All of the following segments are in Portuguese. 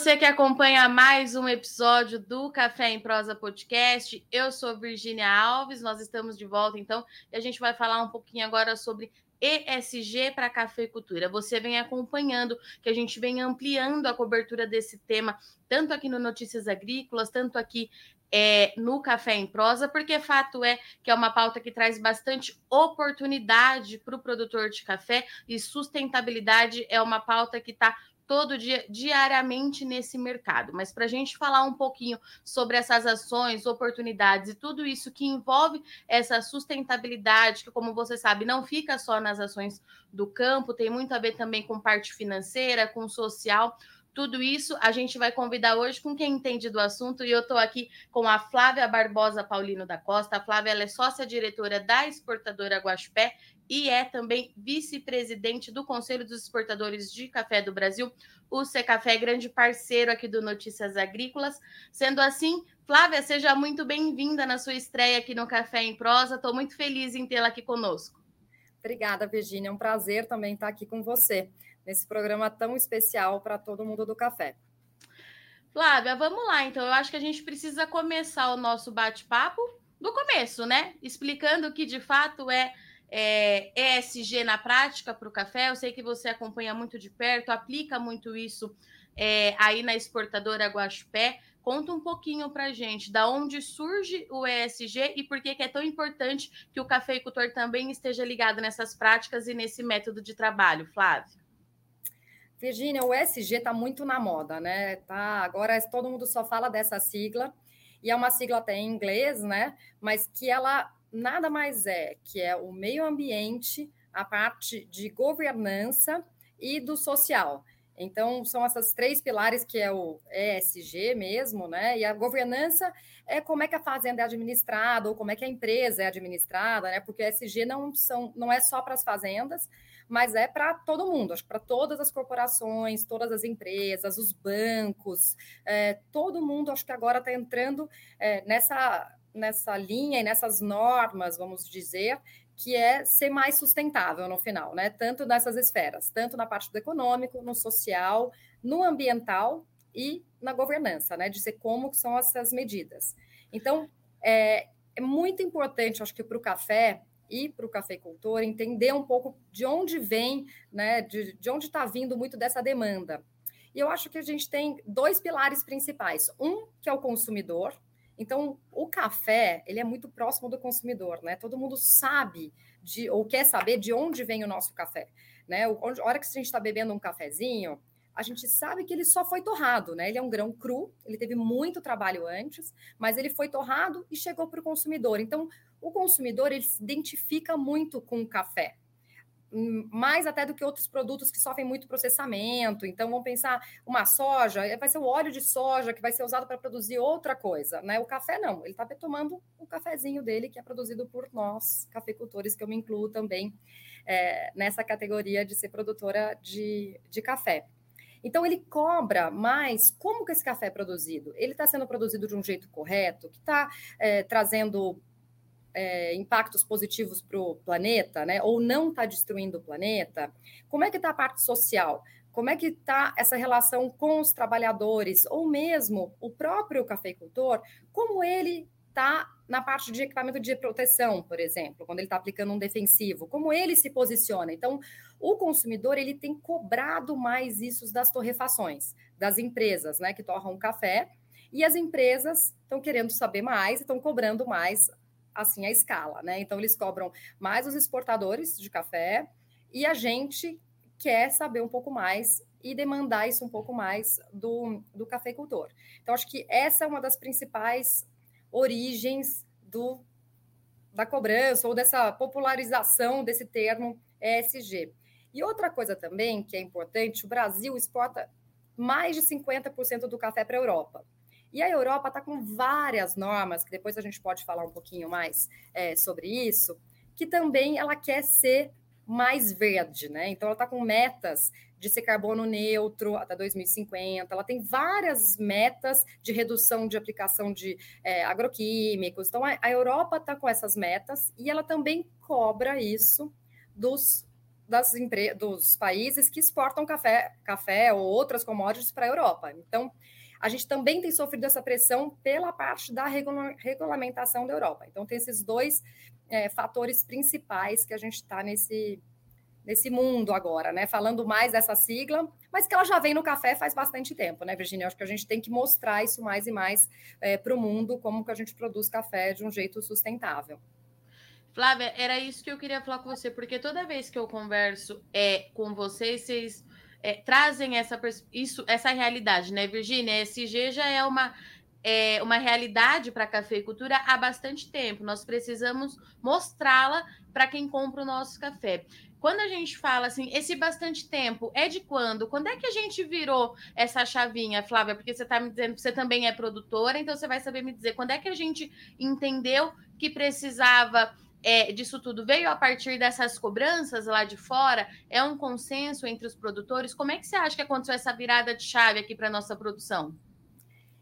Você que acompanha mais um episódio do Café em Prosa Podcast. Eu sou Virginia Alves, nós estamos de volta então e a gente vai falar um pouquinho agora sobre ESG para cafeicultura. Você vem acompanhando que a gente vem ampliando a cobertura desse tema, tanto aqui no Notícias Agrícolas, tanto aqui é, no Café em Prosa, porque fato é que é uma pauta que traz bastante oportunidade para o produtor de café e sustentabilidade é uma pauta que está todo dia, diariamente nesse mercado. Mas para a gente falar um pouquinho sobre essas ações, oportunidades e tudo isso que envolve essa sustentabilidade, que, como você sabe, não fica só nas ações do campo, tem muito a ver também com parte financeira, com social. Tudo isso a gente vai convidar hoje com quem entende do assunto, e eu estou aqui com a Flávia Barbosa Paulino da Costa. A Flávia é sócia-diretora da exportadora Guaxupé e é também vice-presidente do Conselho dos Exportadores de Café do Brasil. O Secafé é grande parceiro aqui do Notícias Agrícolas. Sendo assim, Flávia, seja muito bem-vinda na sua estreia aqui no Café em Prosa. Estou muito feliz em tê-la aqui conosco. Obrigada, Virginia. É um prazer também estar aqui com você nesse programa tão especial para todo mundo do café. Flávia, vamos lá. Então, eu acho que a gente precisa começar o nosso bate-papo do começo, né? Explicando o que de fato é é, ESG na prática para o café. Eu sei que você acompanha muito de perto, aplica muito isso é, aí na exportadora Guaxupé. Conta um pouquinho para gente da onde surge o ESG e por que, que é tão importante que o cafeicultor também esteja ligado nessas práticas e nesse método de trabalho, Flávio. Virginia, o ESG está muito na moda, né? Tá, agora todo mundo só fala dessa sigla, e é uma sigla até em inglês, né? Mas que ela nada mais é que é o meio ambiente, a parte de governança e do social. Então, são essas três pilares que é o ESG mesmo, né? E a governança é como é que a fazenda é administrada ou como é que a empresa é administrada, né? Porque o ESG não, são, não é só para as fazendas, mas é para todo mundo, acho que para todas as corporações, todas as empresas, os bancos, é, todo mundo acho que agora está entrando é, nessa nessa linha e nessas normas, vamos dizer, que é ser mais sustentável no final, né? Tanto nessas esferas, tanto na parte do econômico, no social, no ambiental e na governança, né? De ser como são essas medidas. Então, é, é muito importante, acho que para o café e para o cafeicultor entender um pouco de onde vem, né? De, de onde está vindo muito dessa demanda. E eu acho que a gente tem dois pilares principais. Um, que é o consumidor, então, o café, ele é muito próximo do consumidor, né? Todo mundo sabe de ou quer saber de onde vem o nosso café, né? a hora que a gente está bebendo um cafezinho, a gente sabe que ele só foi torrado, né? Ele é um grão cru, ele teve muito trabalho antes, mas ele foi torrado e chegou para o consumidor. Então, o consumidor ele se identifica muito com o café, mais até do que outros produtos que sofrem muito processamento. Então, vamos pensar uma soja, vai ser o óleo de soja que vai ser usado para produzir outra coisa, né? O café não, ele está tomando o cafezinho dele que é produzido por nós, cafeicultores, que eu me incluo também é, nessa categoria de ser produtora de, de café. Então, ele cobra mais como que esse café é produzido. Ele está sendo produzido de um jeito correto, que está é, trazendo é, impactos positivos para o planeta, né? Ou não está destruindo o planeta? Como é que está a parte social? Como é que está essa relação com os trabalhadores, ou mesmo o próprio cafeicultor, como ele está na parte de equipamento de proteção, por exemplo, quando ele está aplicando um defensivo, como ele se posiciona. Então, o consumidor ele tem cobrado mais isso das torrefações, das empresas né, que torram café, e as empresas estão querendo saber mais, estão cobrando mais assim a escala, né? Então eles cobram mais os exportadores de café e a gente quer saber um pouco mais e demandar isso um pouco mais do, do cafeicultor. Então acho que essa é uma das principais origens do da cobrança ou dessa popularização desse termo ESG. E outra coisa também que é importante, o Brasil exporta mais de 50% do café para a Europa. E a Europa está com várias normas, que depois a gente pode falar um pouquinho mais é, sobre isso, que também ela quer ser mais verde, né? Então ela está com metas de ser carbono neutro até 2050. Ela tem várias metas de redução de aplicação de é, agroquímicos. Então a, Europa está com essas metas e ela também cobra isso dos das dos países que exportam café, café ou outras commodities para a Europa. Então, a gente também tem sofrido essa pressão pela parte da regula regulamentação da Europa. Então, tem esses dois é, fatores principais que a gente está nesse, nesse mundo agora, né? Falando mais dessa sigla, mas que ela já vem no café faz bastante tempo, né, Virginia? Acho que a gente tem que mostrar isso mais e mais é, para o mundo, como que a gente produz café de um jeito sustentável. Flávia, era isso que eu queria falar com você, porque toda vez que eu converso é, com vocês, vocês é, trazem essa, isso, essa realidade, né, Virginia? SG já é uma, é, uma realidade para a cafeicultura há bastante tempo. Nós precisamos mostrá-la para quem compra o nosso café. Quando a gente fala assim, esse bastante tempo é de quando? Quando é que a gente virou essa chavinha, Flávia? Porque você está me dizendo que você também é produtora, então você vai saber me dizer quando é que a gente entendeu que precisava é, disso tudo veio a partir dessas cobranças lá de fora? É um consenso entre os produtores? Como é que você acha que aconteceu essa virada de chave aqui para a nossa produção?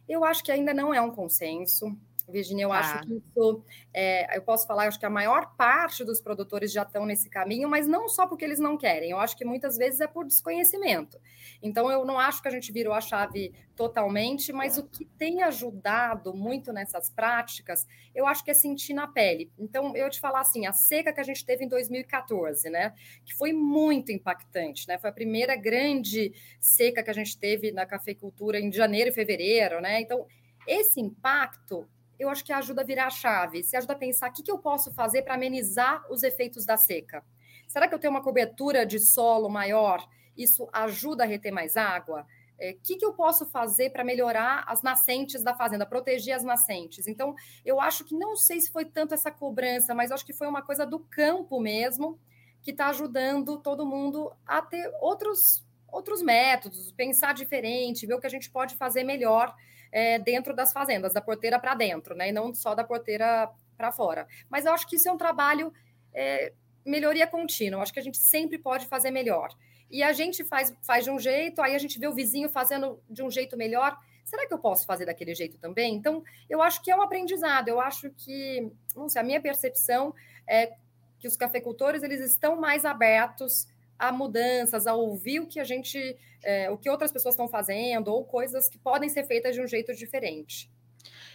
Eu acho que ainda não é um consenso. Virginia, eu ah. acho que isso, é, eu posso falar, eu acho que a maior parte dos produtores já estão nesse caminho, mas não só porque eles não querem, eu acho que muitas vezes é por desconhecimento. Então, eu não acho que a gente virou a chave totalmente, mas o que tem ajudado muito nessas práticas, eu acho que é sentir na pele. Então, eu te falar assim, a seca que a gente teve em 2014, né, que foi muito impactante, né, foi a primeira grande seca que a gente teve na cafeicultura em janeiro e fevereiro, né, então esse impacto eu acho que ajuda a virar a chave. Se ajuda a pensar o que, que eu posso fazer para amenizar os efeitos da seca. Será que eu tenho uma cobertura de solo maior? Isso ajuda a reter mais água? O é, que, que eu posso fazer para melhorar as nascentes da fazenda, proteger as nascentes? Então, eu acho que não sei se foi tanto essa cobrança, mas acho que foi uma coisa do campo mesmo, que está ajudando todo mundo a ter outros, outros métodos, pensar diferente, ver o que a gente pode fazer melhor é, dentro das fazendas, da porteira para dentro, né? E não só da porteira para fora. Mas eu acho que isso é um trabalho é, melhoria contínua. Eu acho que a gente sempre pode fazer melhor. E a gente faz, faz de um jeito, aí a gente vê o vizinho fazendo de um jeito melhor. Será que eu posso fazer daquele jeito também? Então, eu acho que é um aprendizado. Eu acho que, não sei, a minha percepção é que os cafeicultores eles estão mais abertos a mudanças, a ouvir o que a gente, é, o que outras pessoas estão fazendo, ou coisas que podem ser feitas de um jeito diferente.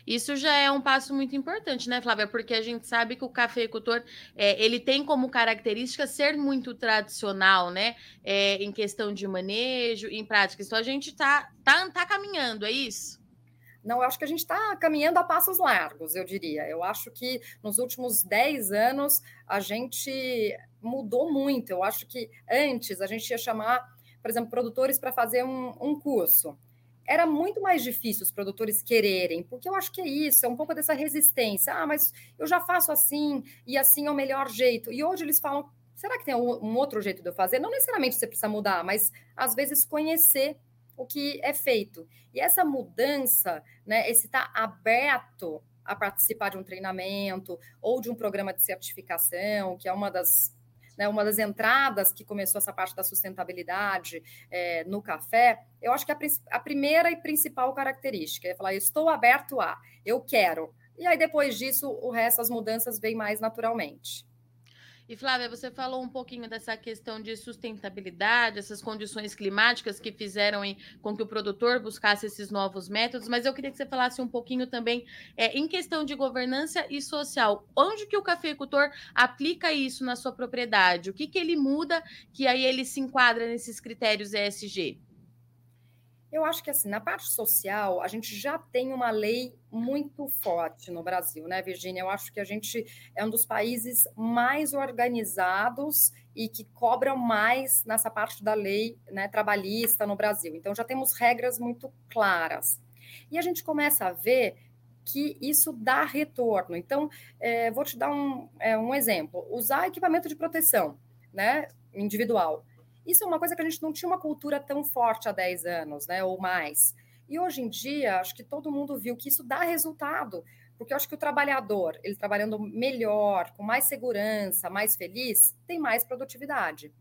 Isso já é um passo muito importante, né, Flávia? Porque a gente sabe que o cafeicultor é, ele tem como característica ser muito tradicional, né? É, em questão de manejo, em prática. Então a gente está tá, tá caminhando, é isso? Não, eu acho que a gente está caminhando a passos largos, eu diria. Eu acho que nos últimos 10 anos a gente mudou muito. Eu acho que antes a gente ia chamar, por exemplo, produtores para fazer um, um curso. Era muito mais difícil os produtores quererem, porque eu acho que é isso, é um pouco dessa resistência. Ah, mas eu já faço assim, e assim é o melhor jeito. E hoje eles falam: será que tem um, outro jeito de eu fazer? Não necessariamente você precisa mudar, mas às vezes conhecer o que é feito. E essa mudança, né, esse estar tá aberto a participar de um treinamento ou de um programa de certificação, que é uma das, né, uma das entradas que começou essa parte da sustentabilidade é, no café, eu acho que a, a primeira e principal característica é falar, estou aberto a, eu quero. E aí, depois disso, o resto, as mudanças vêm mais naturalmente. E Flávia, você falou um pouquinho dessa questão de sustentabilidade, essas condições climáticas que fizeram com que o produtor buscasse esses novos métodos, mas eu queria que você falasse um pouquinho também é, em questão de governança e social. Onde que o cafeicultor aplica isso na sua propriedade? O que, que ele muda que aí ele se enquadra nesses critérios ESG? Eu acho que assim, na parte social, a gente já tem uma lei muito forte no Brasil, né, Virginia? Eu acho que a gente é um dos países mais organizados e que cobram mais nessa parte da lei né, trabalhista no Brasil. Então já temos regras muito claras. E a gente começa a ver que isso dá retorno. Então, é, vou te dar um, é, um exemplo: usar equipamento de proteção né, individual isso é uma coisa que a gente não tinha uma cultura tão forte há 10 anos, né, ou mais. E hoje em dia, acho que todo mundo viu que isso dá resultado, porque eu acho que o trabalhador, ele trabalhando melhor, com mais segurança, mais feliz, tem mais produtividade.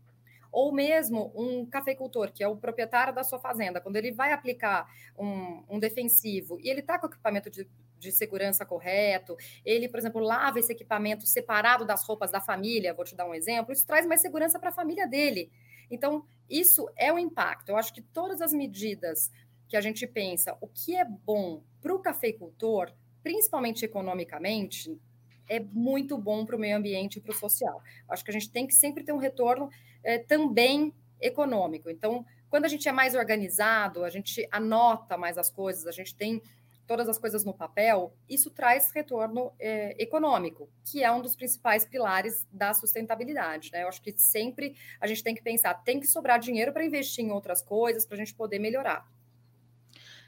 Ou mesmo um cafeicultor, que é o proprietário da sua fazenda, quando ele vai aplicar um, um defensivo e ele está com equipamento de, de segurança correto, ele, por exemplo, lava esse equipamento separado das roupas da família, vou te dar um exemplo, isso traz mais segurança para a família dele. Então, isso é o impacto. Eu acho que todas as medidas que a gente pensa, o que é bom para o cafeicultor, principalmente economicamente, é muito bom para o meio ambiente e para o social. Acho que a gente tem que sempre ter um retorno é, também econômico. Então, quando a gente é mais organizado, a gente anota mais as coisas, a gente tem todas as coisas no papel, isso traz retorno é, econômico, que é um dos principais pilares da sustentabilidade. Né? Eu acho que sempre a gente tem que pensar, tem que sobrar dinheiro para investir em outras coisas, para a gente poder melhorar.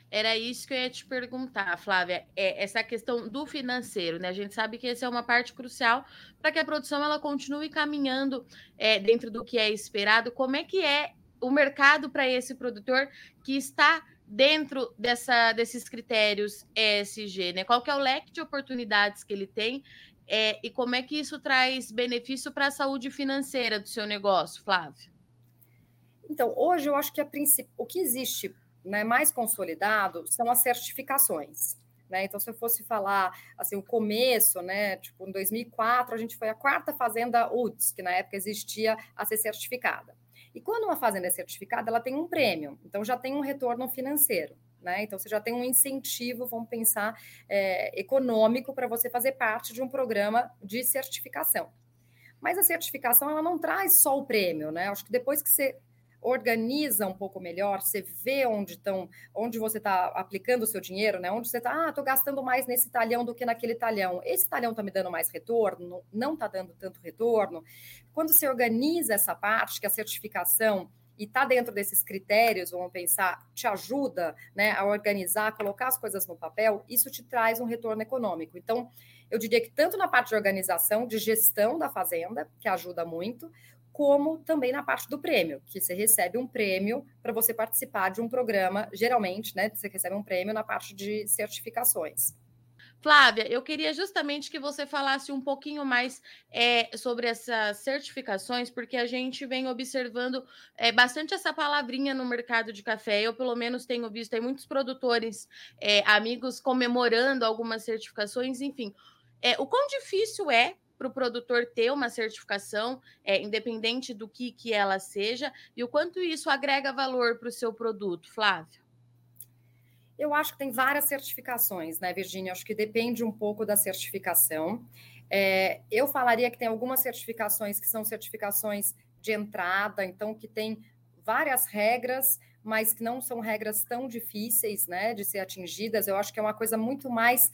Era isso que eu ia te perguntar, Flávia. É essa questão do financeiro, né? A gente sabe que essa é uma parte crucial para que a produção ela continue caminhando é, dentro do que é esperado. Como é que é o mercado para esse produtor que está dentro dessa, desses critérios ESG, né? Qual que é o leque de oportunidades que ele tem é, e como é que isso traz benefício para a saúde financeira do seu negócio, Flávia? Então, hoje eu acho que a princípio, o que existe né, mais consolidado são as certificações. Né? Então, se eu fosse falar assim, o começo, né, tipo, em 2004, a gente foi a quarta fazenda UTS, que na época existia a ser certificada. E quando uma fazenda é certificada, ela tem um prêmio, então já tem um retorno financeiro. Né? Então, você já tem um incentivo, vamos pensar, é, econômico para você fazer parte de um programa de certificação. Mas a certificação ela não traz só o prêmio, né? Acho que depois que você organiza um pouco melhor, você vê onde estão, onde você está aplicando o seu dinheiro, né? Onde você está, ah, estou gastando mais nesse talhão do que naquele talhão. Esse talhão está me dando mais retorno, não está dando tanto retorno. Quando você organiza essa parte, que a certificação e está dentro desses critérios, vamos pensar, te ajuda né, a organizar, a colocar as coisas no papel, isso te traz um retorno econômico. Então, eu diria que tanto na parte de organização, de gestão da fazenda, que ajuda muito, como também na parte do prêmio, que você recebe um prêmio para você participar de um programa, geralmente, né? Você recebe um prêmio na parte de certificações. Flávia, eu queria justamente que você falasse um pouquinho mais é, sobre essas certificações, porque a gente vem observando é, bastante essa palavrinha no mercado de café. Eu, pelo menos, tenho visto tem muitos produtores, é, amigos comemorando algumas certificações, enfim. o quão difícil é para o produtor ter uma certificação, é, independente do que, que ela seja, e o quanto isso agrega valor para o seu produto, Flávio? Eu acho que tem várias certificações, né, Virginia? Acho que depende um pouco da certificação. É, eu falaria que tem algumas certificações que são certificações de entrada, então que tem várias regras, mas que não são regras tão difíceis, né, de ser atingidas. Eu acho que é uma coisa muito mais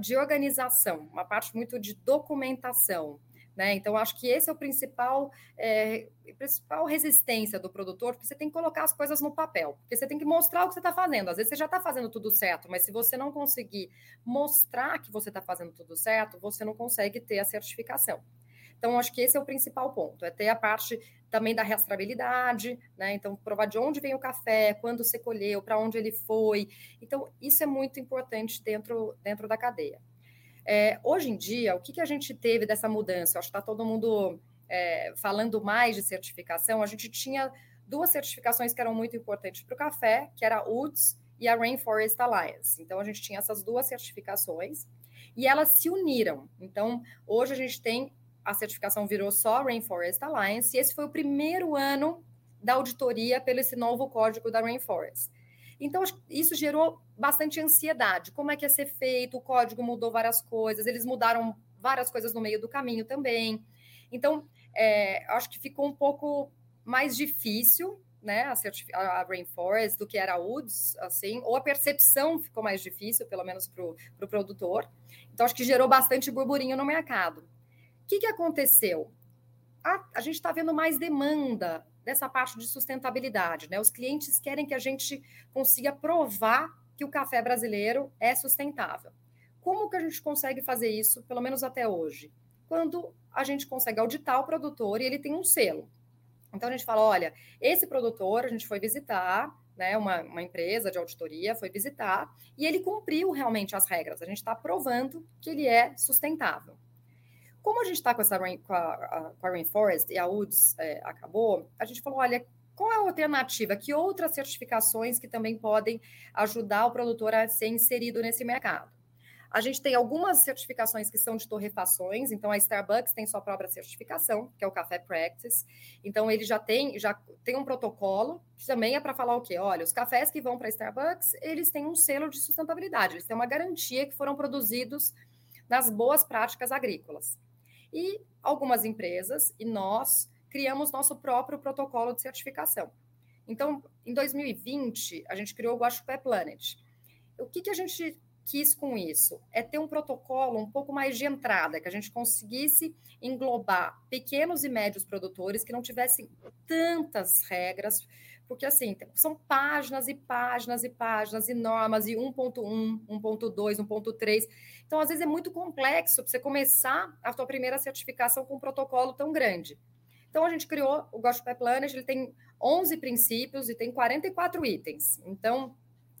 de organização, uma parte muito de documentação. Né? Então, acho que esse é o principal, é, principal resistência do produtor, porque você tem que colocar as coisas no papel, porque você tem que mostrar o que você está fazendo. Às vezes você já está fazendo tudo certo, mas se você não conseguir mostrar que você está fazendo tudo certo, você não consegue ter a certificação. Então, acho que esse é o principal ponto, é ter a parte também da rastreabilidade, né? Então, provar de onde vem o café, quando você colheu, para onde ele foi. Então, isso é muito importante dentro, dentro da cadeia. É, hoje em dia, o que, que a gente teve dessa mudança? Acho que está todo mundo é, falando mais de certificação. A gente tinha duas certificações que eram muito importantes para o café, que era a UDS e a Rainforest Alliance. Então, a gente tinha essas duas certificações e elas se uniram. Então, hoje a gente tem a certificação virou só Rainforest Alliance, e esse foi o primeiro ano da auditoria pelo esse novo código da Rainforest. Então, isso gerou bastante ansiedade. Como é que ia ser feito? O código mudou várias coisas, eles mudaram várias coisas no meio do caminho também. Então, é, acho que ficou um pouco mais difícil, né, a, a Rainforest do que era a UDS, assim, ou a percepção ficou mais difícil, pelo menos para o pro produtor. Então, acho que gerou bastante burburinho no mercado que, que aconteceu? A, a gente está vendo mais demanda dessa parte de sustentabilidade, né? Os clientes querem que a gente consiga provar que o café brasileiro é sustentável. Como que a gente consegue fazer isso, pelo menos até hoje? Quando a gente consegue auditar o produtor e ele tem um selo. Então a gente fala: olha, esse produtor a gente foi visitar, né, uma, uma empresa de auditoria foi visitar e ele cumpriu realmente as regras. A gente está provando que ele é sustentável. Como a gente está com, essa, com, a, com a Rainforest e a UDS é, acabou, a gente falou, olha, qual é a alternativa? Que outras certificações que também podem ajudar o produtor a ser inserido nesse mercado? A gente tem algumas certificações que são de torrefações, então a Starbucks tem sua própria certificação, que é o Café Practice. Então ele já tem, já tem um protocolo que também é para falar o quê? Olha, os cafés que vão para a Starbucks, eles têm um selo de sustentabilidade, eles têm uma garantia que foram produzidos nas boas práticas agrícolas. E algumas empresas e nós criamos nosso próprio protocolo de certificação. Então, em 2020, a gente criou o Guaxupé Planet. O que, que a gente quis com isso? É ter um protocolo um pouco mais de entrada, que a gente conseguisse englobar pequenos e médios produtores que não tivessem tantas regras, porque assim, são páginas e páginas e páginas e normas, e 1.1, 1.2, 1.3. Então, às vezes, é muito complexo para você começar a sua primeira certificação com um protocolo tão grande. Então, a gente criou o Gospel Planet, ele tem 11 princípios e tem 44 itens. Então,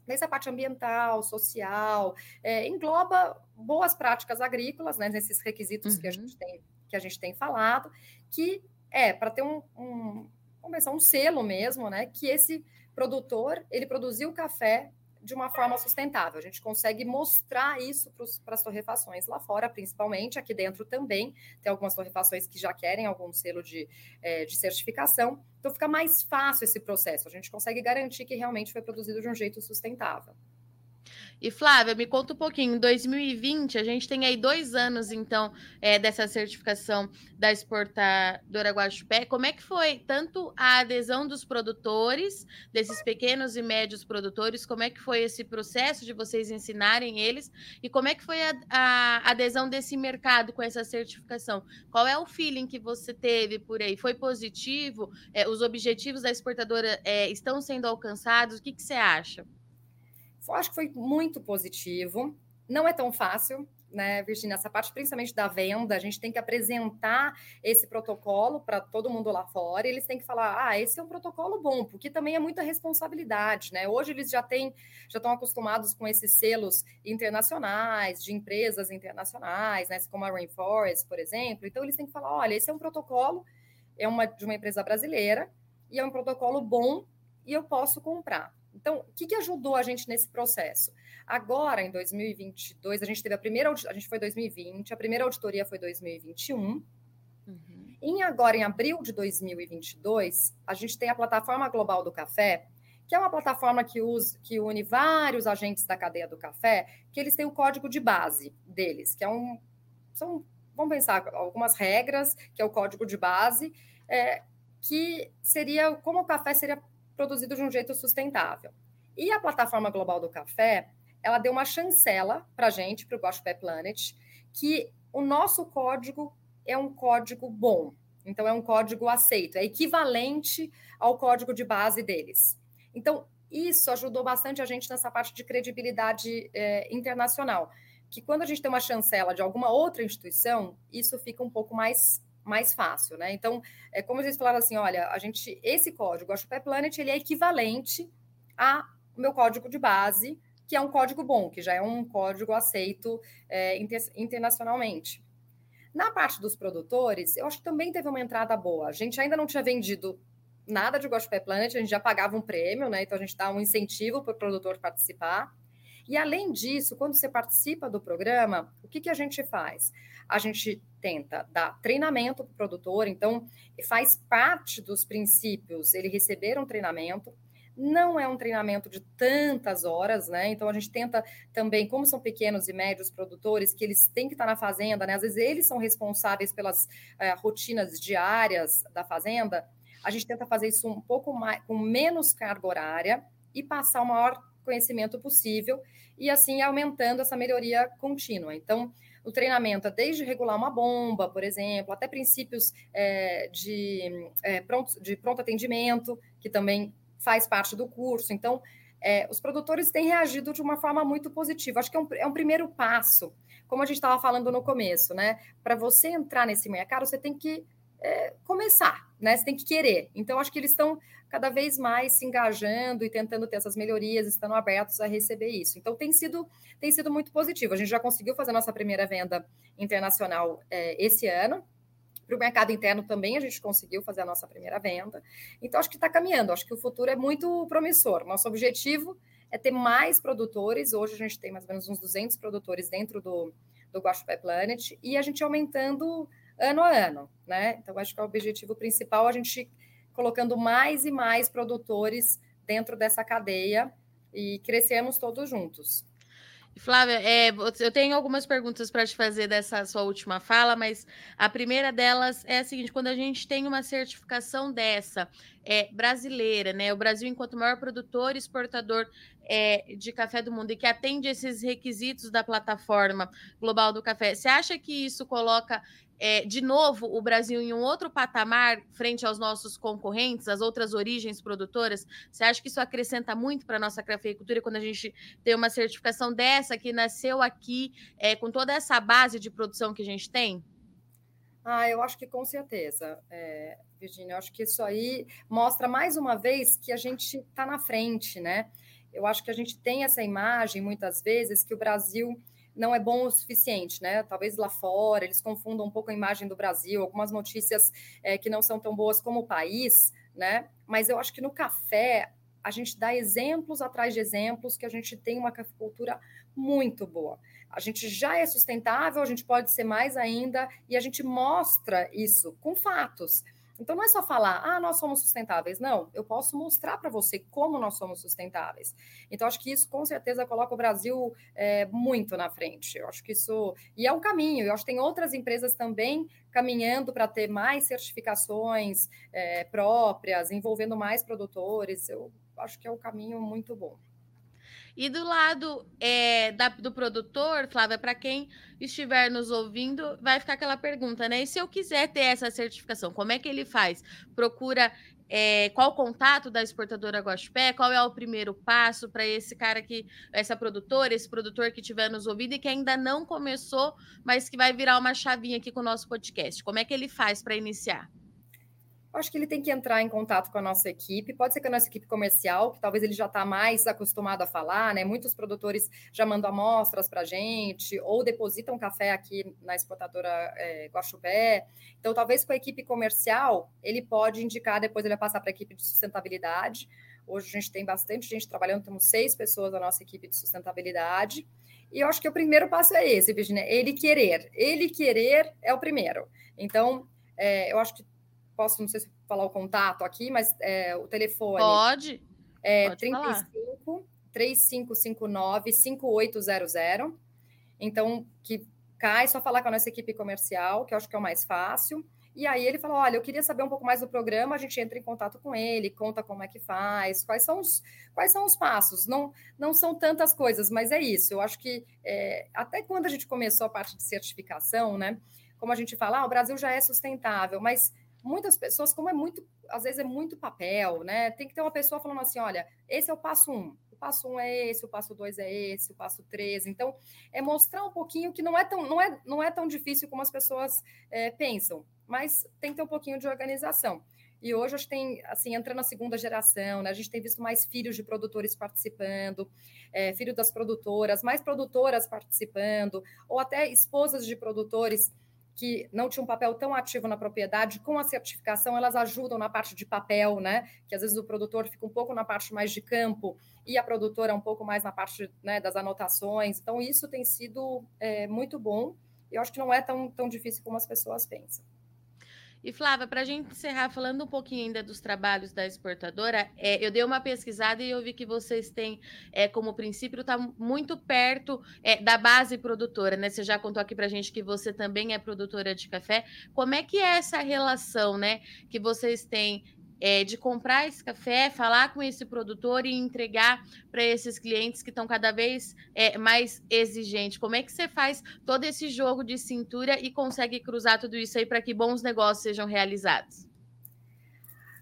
nessa parte ambiental, social, é, engloba boas práticas agrícolas, né, nesses requisitos uhum. que, a gente tem, que a gente tem falado, que é para ter um, um, pensar, um selo mesmo, né, que esse produtor, ele produziu café de uma forma sustentável. A gente consegue mostrar isso para as torrefações lá fora, principalmente, aqui dentro também. Tem algumas torrefações que já querem algum selo de, é, de certificação. Então, fica mais fácil esse processo. A gente consegue garantir que realmente foi produzido de um jeito sustentável. E Flávia, me conta um pouquinho. Em 2020, a gente tem aí dois anos, então, é, dessa certificação da exportadora Guaxupé. Como é que foi tanto a adesão dos produtores, desses pequenos e médios produtores, como é que foi esse processo de vocês ensinarem eles e como é que foi a, a adesão desse mercado com essa certificação? Qual é o feeling que você teve por aí? Foi positivo? É, os objetivos da exportadora é, estão sendo alcançados? O que, que você acha? Acho que foi muito positivo. Não é tão fácil, né, Virginia? Essa parte, principalmente da venda, a gente tem que apresentar esse protocolo para todo mundo lá fora. E eles têm que falar: ah, esse é um protocolo bom, porque também é muita responsabilidade, né? Hoje eles já têm, já estão acostumados com esses selos internacionais, de empresas internacionais, né? Como a Rainforest, por exemplo. Então, eles têm que falar: olha, esse é um protocolo, é uma de uma empresa brasileira, e é um protocolo bom e eu posso comprar. Então, o que, que ajudou a gente nesse processo? Agora, em 2022, a gente teve a primeira, a gente foi 2020, a primeira auditoria foi 2021. Uhum. Em agora, em abril de 2022, a gente tem a plataforma global do café, que é uma plataforma que, usa, que une vários agentes da cadeia do café, que eles têm o código de base deles, que é um. São, vamos pensar, algumas regras, que é o código de base, é, que seria como o café seria produzido de um jeito sustentável. E a plataforma global do café, ela deu uma chancela para a gente, para o Guaxupé Planet, que o nosso código é um código bom. Então, é um código aceito, é equivalente ao código de base deles. Então, isso ajudou bastante a gente nessa parte de credibilidade é, internacional. Que quando a gente tem uma chancela de alguma outra instituição, isso fica um pouco mais mais fácil, né? Então, é como eles falaram assim, olha, a gente, esse código, a Shopee Planet, ele é equivalente ao meu código de base, que é um código bom, que já é um código aceito é, inter, internacionalmente. Na parte dos produtores, eu acho que também teve uma entrada boa. A gente ainda não tinha vendido nada de Gospel Planet, a gente já pagava um prêmio, né? Então a gente dá um incentivo para o produtor participar. E além disso, quando você participa do programa, o que, que a gente faz? A gente tenta dar treinamento para o produtor, então faz parte dos princípios ele receber um treinamento. Não é um treinamento de tantas horas, né? Então a gente tenta também, como são pequenos e médios produtores, que eles têm que estar na fazenda, né? Às vezes eles são responsáveis pelas é, rotinas diárias da fazenda. A gente tenta fazer isso um pouco mais, com menos carga horária e passar o maior conhecimento possível e assim aumentando essa melhoria contínua. Então, o treinamento é desde regular uma bomba, por exemplo, até princípios é, de, é, pronto, de pronto atendimento, que também faz parte do curso. Então, é, os produtores têm reagido de uma forma muito positiva. Acho que é um, é um primeiro passo, como a gente estava falando no começo, né? Para você entrar nesse mercado, você tem que é, começar, né? Você tem que querer. Então, acho que eles estão cada vez mais se engajando e tentando ter essas melhorias, estando abertos a receber isso. Então, tem sido, tem sido muito positivo. A gente já conseguiu fazer nossa primeira venda internacional é, esse ano. Para o mercado interno também a gente conseguiu fazer a nossa primeira venda. Então, acho que está caminhando. Acho que o futuro é muito promissor. Nosso objetivo é ter mais produtores. Hoje a gente tem mais ou menos uns 200 produtores dentro do, do Guaxupé Planet e a gente aumentando ano a ano, né? Então, acho que é o objetivo principal a gente colocando mais e mais produtores dentro dessa cadeia e crescemos todos juntos. Flávia, é, eu tenho algumas perguntas para te fazer dessa sua última fala, mas a primeira delas é a seguinte: quando a gente tem uma certificação dessa, é, brasileira, né? O Brasil, enquanto maior produtor e exportador é, de café do mundo e que atende esses requisitos da plataforma global do café, você acha que isso coloca é, de novo o Brasil em um outro patamar frente aos nossos concorrentes, as outras origens produtoras? Você acha que isso acrescenta muito para a nossa cafeicultura quando a gente tem uma certificação dessa que nasceu aqui é, com toda essa base de produção que a gente tem? Ah, eu acho que com certeza, é, Virginia. Eu acho que isso aí mostra mais uma vez que a gente está na frente, né? Eu acho que a gente tem essa imagem muitas vezes que o Brasil não é bom o suficiente, né? Talvez lá fora eles confundam um pouco a imagem do Brasil, algumas notícias é, que não são tão boas como o país, né? Mas eu acho que no café a gente dá exemplos atrás de exemplos que a gente tem uma cafeicultura muito boa. A gente já é sustentável, a gente pode ser mais ainda, e a gente mostra isso com fatos. Então não é só falar, ah, nós somos sustentáveis. Não, eu posso mostrar para você como nós somos sustentáveis. Então acho que isso com certeza coloca o Brasil é, muito na frente. Eu acho que isso e é um caminho. Eu acho que tem outras empresas também caminhando para ter mais certificações é, próprias, envolvendo mais produtores. Eu acho que é um caminho muito bom. E do lado é, da, do produtor, Flávia, para quem estiver nos ouvindo, vai ficar aquela pergunta, né? E se eu quiser ter essa certificação, como é que ele faz? Procura é, qual o contato da exportadora Guaxupé? Qual é o primeiro passo para esse cara que, essa produtora, esse produtor que estiver nos ouvindo e que ainda não começou, mas que vai virar uma chavinha aqui com o nosso podcast? Como é que ele faz para iniciar? Acho que ele tem que entrar em contato com a nossa equipe. Pode ser com a nossa equipe comercial, que talvez ele já está mais acostumado a falar, né? Muitos produtores já mandam amostras para a gente, ou depositam café aqui na exportadora é, Guaxupé. Então, talvez com a equipe comercial, ele pode indicar, depois ele vai passar para a equipe de sustentabilidade. Hoje a gente tem bastante gente trabalhando, temos seis pessoas na nossa equipe de sustentabilidade. E eu acho que o primeiro passo é esse, Virginia, ele querer. Ele querer é o primeiro. Então, é, eu acho que posso, não sei se falar o contato aqui, mas é, o telefone. Pode. É Pode 35 falar. 3559 5800. Então, que cai, só falar com a nossa equipe comercial, que eu acho que é o mais fácil. E aí ele falou: olha, eu queria saber um pouco mais do programa, a gente entra em contato com ele, conta como é que faz, quais são os, quais são os passos. Não, não são tantas coisas, mas é isso. Eu acho que é, até quando a gente começou a parte de certificação, né? Como a gente fala, ah, o Brasil já é sustentável, mas muitas pessoas, como é muito, às vezes é muito papel, né? Tem que ter uma pessoa falando assim: olha, esse é o passo um, o passo um é esse, o passo dois é esse, o passo três. Então, é mostrar um pouquinho que não é tão, não é, não é tão difícil como as pessoas é, pensam, mas tem que ter um pouquinho de organização. E hoje a gente tem, assim, entrando na segunda geração, né? A gente tem visto mais filhos de produtores participando, é, filhos das produtoras, mais produtoras participando, ou até esposas de produtores que não tinham um papel tão ativo na propriedade, com a certificação elas ajudam na parte de papel, né? Que às vezes o produtor fica um pouco na parte mais de campo e a produtora um pouco mais na parte né, das anotações. Então, isso tem sido é, muito bom. Eu acho que não é tão, tão difícil como as pessoas pensam. E Flávia, para a gente encerrar falando um pouquinho ainda dos trabalhos da exportadora, é, eu dei uma pesquisada e eu vi que vocês têm é, como princípio estar tá muito perto é, da base produtora, né? Você já contou aqui para a gente que você também é produtora de café. Como é que é essa relação, né? Que vocês têm é, de comprar esse café, falar com esse produtor e entregar para esses clientes que estão cada vez é, mais exigentes? Como é que você faz todo esse jogo de cintura e consegue cruzar tudo isso aí para que bons negócios sejam realizados?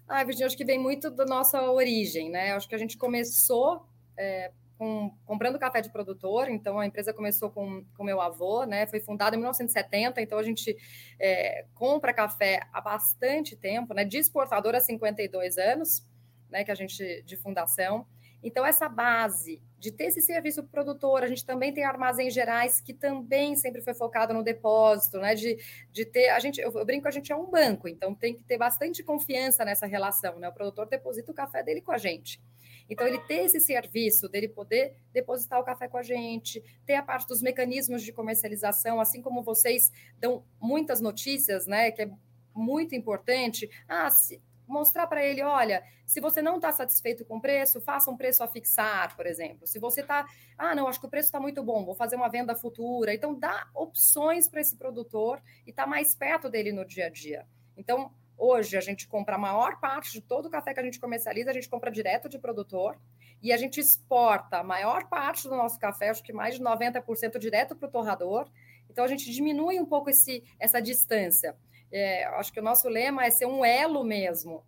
Ah, Virginia, acho que vem muito da nossa origem, né? Acho que a gente começou é, com, comprando café de produtor, então a empresa começou com, com meu avô, né? Foi fundada em 1970, então a gente é, compra café há bastante tempo, né? De exportador há 52 anos, né? Que a gente de fundação. Então, essa base de ter esse serviço produtor, a gente também tem armazéns gerais que também sempre foi focado no depósito, né? De, de ter, a gente, eu, brinco, a gente é um banco, então tem que ter bastante confiança nessa relação, né? O produtor deposita o café dele com a gente. Então, ele ter esse serviço dele poder depositar o café com a gente, ter a parte dos mecanismos de comercialização, assim como vocês dão muitas notícias, né? Que é muito importante. Ah, se, mostrar para ele, olha, se você não está satisfeito com o preço, faça um preço a fixar, por exemplo. Se você está, ah, não, acho que o preço está muito bom, vou fazer uma venda futura. Então, dá opções para esse produtor e está mais perto dele no dia a dia. Então, hoje a gente compra a maior parte de todo o café que a gente comercializa, a gente compra direto de produtor e a gente exporta a maior parte do nosso café, acho que mais de 90% direto para o torrador. Então, a gente diminui um pouco esse, essa distância. É, acho que o nosso lema é ser um elo mesmo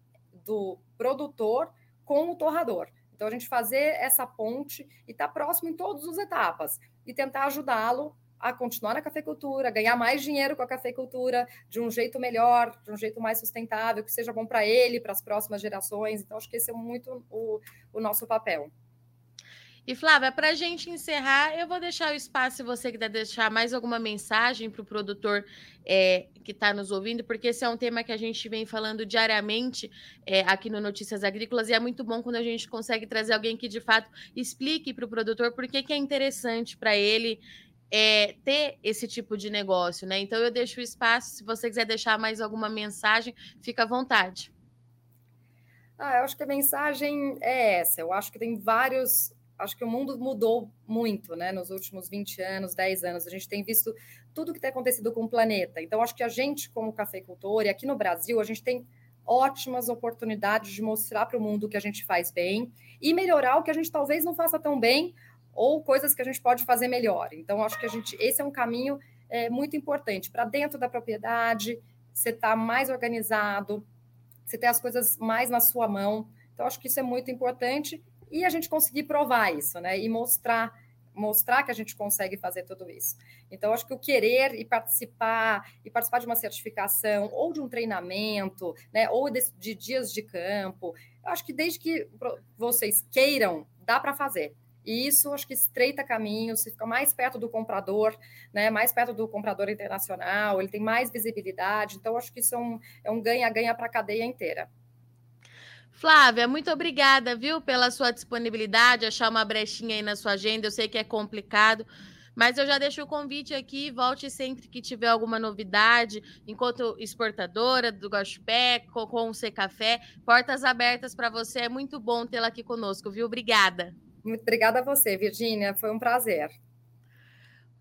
do produtor com o torrador. Então, a gente fazer essa ponte e estar tá próximo em todas as etapas e tentar ajudá-lo a continuar na cafeicultura, ganhar mais dinheiro com a cafeicultura de um jeito melhor, de um jeito mais sustentável, que seja bom para ele, para as próximas gerações. Então, acho que esse é muito o, o nosso papel. E Flávia, para a gente encerrar, eu vou deixar o espaço se você quiser deixar mais alguma mensagem para o produtor é, que está nos ouvindo, porque esse é um tema que a gente vem falando diariamente é, aqui no Notícias Agrícolas e é muito bom quando a gente consegue trazer alguém que de fato explique para o produtor por que é interessante para ele é, ter esse tipo de negócio, né? Então eu deixo o espaço, se você quiser deixar mais alguma mensagem, fica à vontade. Ah, eu acho que a mensagem é essa. Eu acho que tem vários acho que o mundo mudou muito, né, nos últimos 20 anos, 10 anos. A gente tem visto tudo que tem acontecido com o planeta. Então, acho que a gente, como cafeicultor, e aqui no Brasil, a gente tem ótimas oportunidades de mostrar para o mundo o que a gente faz bem e melhorar o que a gente talvez não faça tão bem ou coisas que a gente pode fazer melhor. Então, acho que a gente esse é um caminho é, muito importante para dentro da propriedade. Você está mais organizado, você tem as coisas mais na sua mão. Então, acho que isso é muito importante e a gente conseguir provar isso, né? E mostrar mostrar que a gente consegue fazer tudo isso. Então, acho que o querer e participar, e participar de uma certificação, ou de um treinamento, né, ou de, de dias de campo, acho que desde que vocês queiram, dá para fazer. E isso acho que estreita caminhos, você fica mais perto do comprador, né, mais perto do comprador internacional, ele tem mais visibilidade. Então, acho que isso é um ganha-ganha é um para a cadeia inteira. Flávia, muito obrigada, viu, pela sua disponibilidade, achar uma brechinha aí na sua agenda. Eu sei que é complicado, mas eu já deixo o convite aqui. Volte sempre que tiver alguma novidade, enquanto exportadora do Gospé, com o C Café. Portas abertas para você. É muito bom tê-la aqui conosco, viu? Obrigada. Muito obrigada a você, Virgínia. Foi um prazer.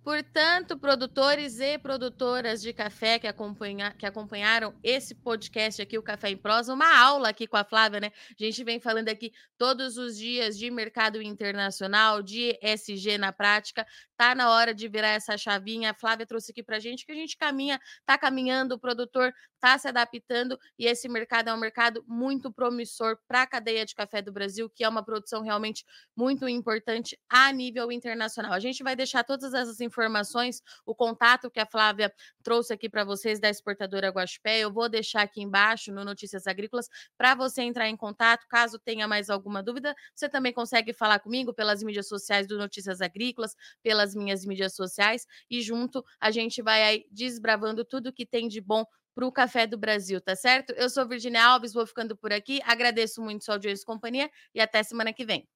Portanto, produtores e produtoras de café que, acompanha, que acompanharam esse podcast aqui, o Café em Prosa, uma aula aqui com a Flávia, né? A gente vem falando aqui todos os dias de mercado internacional, de SG na prática. Tá na hora de virar essa chavinha. A Flávia trouxe aqui pra gente que a gente caminha, tá caminhando, o produtor tá se adaptando e esse mercado é um mercado muito promissor para a cadeia de café do Brasil, que é uma produção realmente muito importante a nível internacional. A gente vai deixar todas essas informações o contato que a Flávia trouxe aqui para vocês da exportadora Guaxupé, eu vou deixar aqui embaixo no Notícias Agrícolas para você entrar em contato. Caso tenha mais alguma dúvida, você também consegue falar comigo pelas mídias sociais do Notícias Agrícolas, pelas nas minhas mídias sociais e junto a gente vai aí desbravando tudo que tem de bom para o Café do Brasil, tá certo? Eu sou Virginia Alves, vou ficando por aqui. Agradeço muito sua audiência e companhia e até semana que vem.